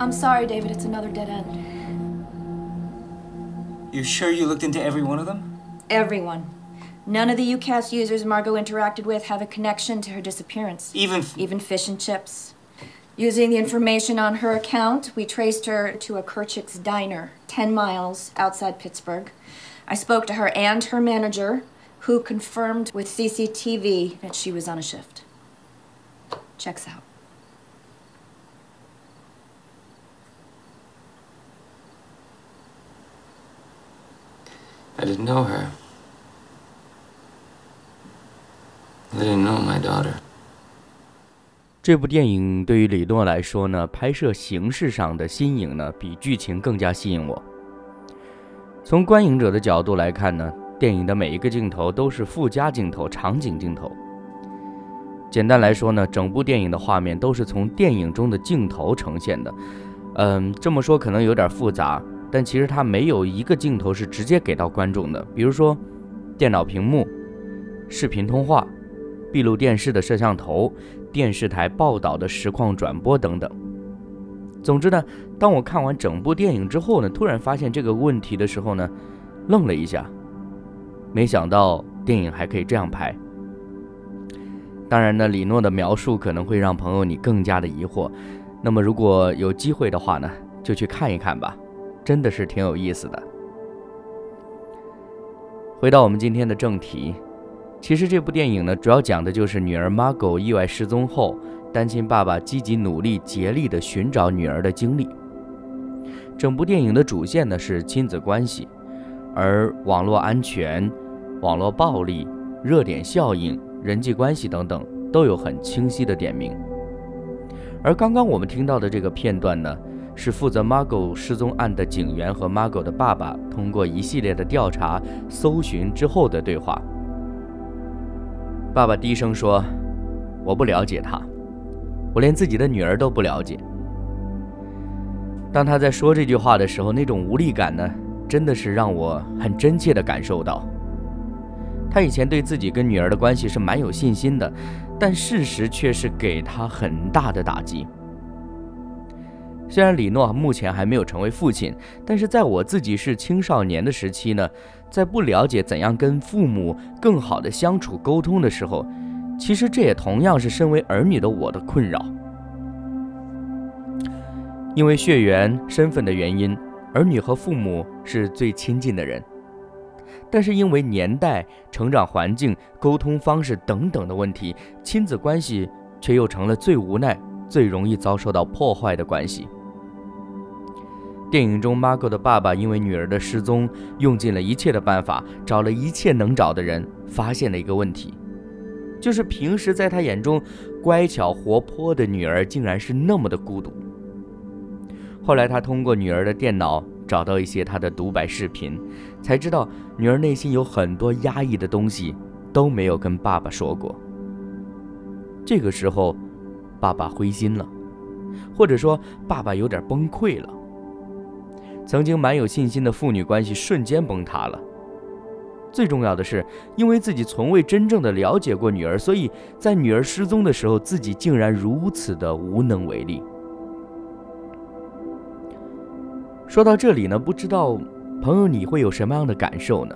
I'm sorry, David, it's another dead end. You're sure you looked into every one of them? Everyone. None of the UCAS users Margot interacted with have a connection to her disappearance. Even Even fish and chips. Using the information on her account, we traced her to a Kerchick's diner, 10 miles outside Pittsburgh. I spoke to her and her manager, who confirmed with CCTV that she was on a shift. Checks out. I didn't know her. I didn't know my daughter. 这部电影对于李诺来说呢，拍摄形式上的新颖呢，比剧情更加吸引我。从观影者的角度来看呢，电影的每一个镜头都是附加镜头、场景镜头。简单来说呢，整部电影的画面都是从电影中的镜头呈现的。嗯，这么说可能有点复杂，但其实它没有一个镜头是直接给到观众的。比如说，电脑屏幕、视频通话、闭路电视的摄像头。电视台报道的实况转播等等。总之呢，当我看完整部电影之后呢，突然发现这个问题的时候呢，愣了一下，没想到电影还可以这样拍。当然呢，李诺的描述可能会让朋友你更加的疑惑。那么如果有机会的话呢，就去看一看吧，真的是挺有意思的。回到我们今天的正题。其实这部电影呢，主要讲的就是女儿 Margot 意外失踪后，单亲爸爸积极努力竭力的寻找女儿的经历。整部电影的主线呢是亲子关系，而网络安全、网络暴力、热点效应、人际关系等等都有很清晰的点名。而刚刚我们听到的这个片段呢，是负责 Margo 失踪案的警员和 Margo 的爸爸通过一系列的调查、搜寻之后的对话。爸爸低声说：“我不了解他，我连自己的女儿都不了解。”当他在说这句话的时候，那种无力感呢，真的是让我很真切地感受到。他以前对自己跟女儿的关系是蛮有信心的，但事实却是给他很大的打击。虽然李诺目前还没有成为父亲，但是在我自己是青少年的时期呢，在不了解怎样跟父母更好的相处沟通的时候，其实这也同样是身为儿女的我的困扰。因为血缘身份的原因，儿女和父母是最亲近的人，但是因为年代、成长环境、沟通方式等等的问题，亲子关系却又成了最无奈、最容易遭受到破坏的关系。电影中，Margot 的爸爸因为女儿的失踪，用尽了一切的办法，找了一切能找的人，发现了一个问题，就是平时在他眼中乖巧活泼的女儿，竟然是那么的孤独。后来，他通过女儿的电脑找到一些她的独白视频，才知道女儿内心有很多压抑的东西都没有跟爸爸说过。这个时候，爸爸灰心了，或者说，爸爸有点崩溃了。曾经蛮有信心的父女关系瞬间崩塌了。最重要的是，因为自己从未真正的了解过女儿，所以在女儿失踪的时候，自己竟然如此的无能为力。说到这里呢，不知道朋友你会有什么样的感受呢？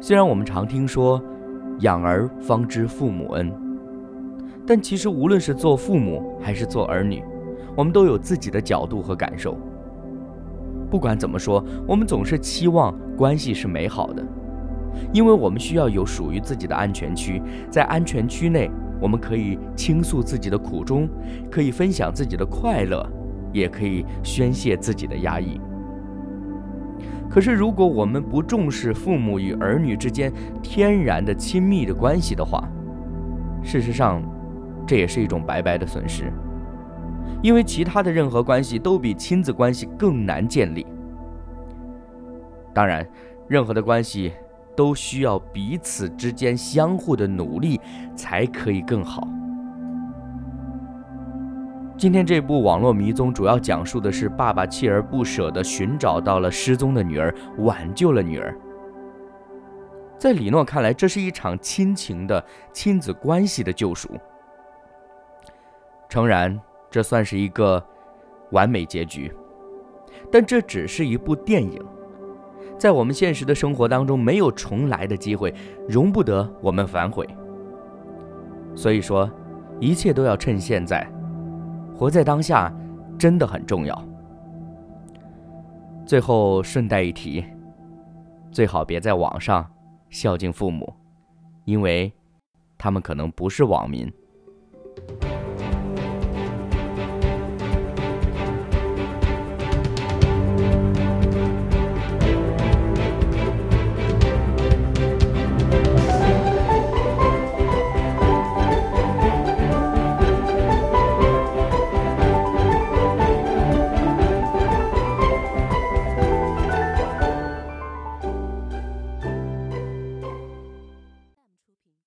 虽然我们常听说“养儿方知父母恩”，但其实无论是做父母还是做儿女，我们都有自己的角度和感受。不管怎么说，我们总是期望关系是美好的，因为我们需要有属于自己的安全区，在安全区内，我们可以倾诉自己的苦衷，可以分享自己的快乐，也可以宣泄自己的压抑。可是，如果我们不重视父母与儿女之间天然的亲密的关系的话，事实上，这也是一种白白的损失，因为其他的任何关系都比亲子关系更难建立。当然，任何的关系都需要彼此之间相互的努力才可以更好。今天这部网络迷踪主要讲述的是爸爸锲而不舍地寻找到了失踪的女儿，挽救了女儿。在李诺看来，这是一场亲情的亲子关系的救赎。诚然，这算是一个完美结局，但这只是一部电影，在我们现实的生活当中没有重来的机会，容不得我们反悔。所以说，一切都要趁现在。活在当下，真的很重要。最后顺带一提，最好别在网上孝敬父母，因为他们可能不是网民。